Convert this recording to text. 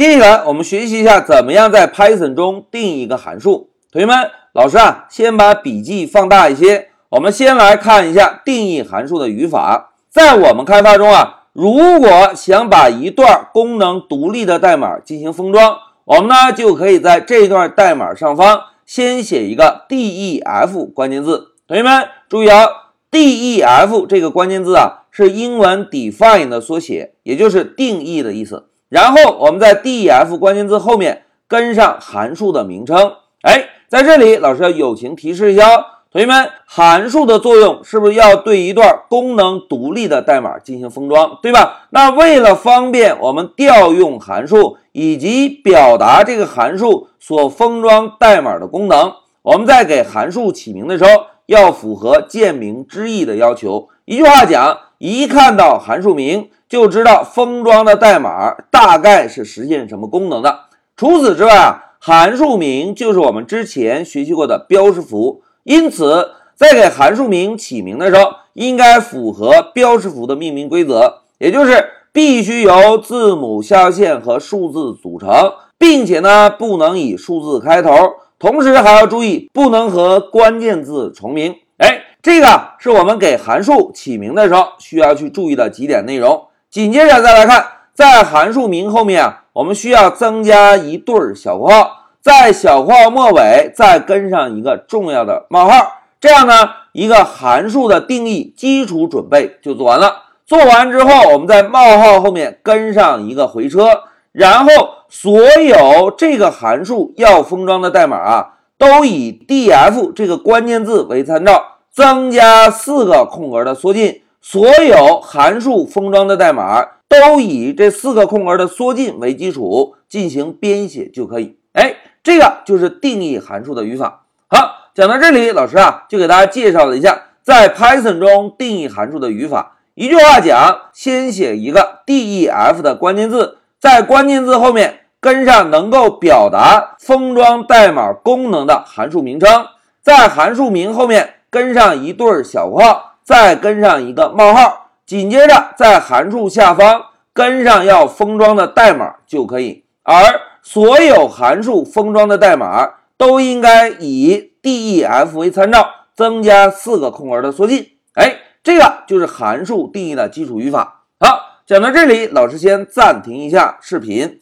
接下来我们学习一下怎么样在 Python 中定义一个函数。同学们，老师啊，先把笔记放大一些。我们先来看一下定义函数的语法。在我们开发中啊，如果想把一段功能独立的代码进行封装，我们呢就可以在这段代码上方先写一个 def 关键字。同学们注意啊，def 这个关键字啊是英文 define 的缩写，也就是定义的意思。然后我们在 def 关键字后面跟上函数的名称。哎，在这里老师要友情提示一下。同学们，函数的作用是不是要对一段功能独立的代码进行封装，对吧？那为了方便我们调用函数以及表达这个函数所封装代码的功能，我们在给函数起名的时候要符合见名知义的要求。一句话讲，一看到函数名就知道封装的代码大概是实现什么功能的。除此之外啊，函数名就是我们之前学习过的标识符。因此，在给函数名起名的时候，应该符合标识符的命名规则，也就是必须由字母下线和数字组成，并且呢，不能以数字开头，同时还要注意不能和关键字重名。这个是我们给函数起名的时候需要去注意的几点内容。紧接着再来看，在函数名后面啊，我们需要增加一对小括号。在小括号末尾再跟上一个重要的冒号，这样呢，一个函数的定义基础准备就做完了。做完之后，我们在冒号后面跟上一个回车，然后所有这个函数要封装的代码啊，都以 D F 这个关键字为参照，增加四个空格的缩进。所有函数封装的代码都以这四个空格的缩进为基础进行编写就可以。哎。这个就是定义函数的语法。好，讲到这里，老师啊就给大家介绍了一下在 Python 中定义函数的语法。一句话讲，先写一个 def 的关键字，在关键字后面跟上能够表达封装代码功能的函数名称，在函数名后面跟上一对小括号，再跟上一个冒号，紧接着在函数下方跟上要封装的代码就可以。而所有函数封装的代码都应该以 def 为参照，增加四个空格的缩进。哎，这个就是函数定义的基础语法。好，讲到这里，老师先暂停一下视频。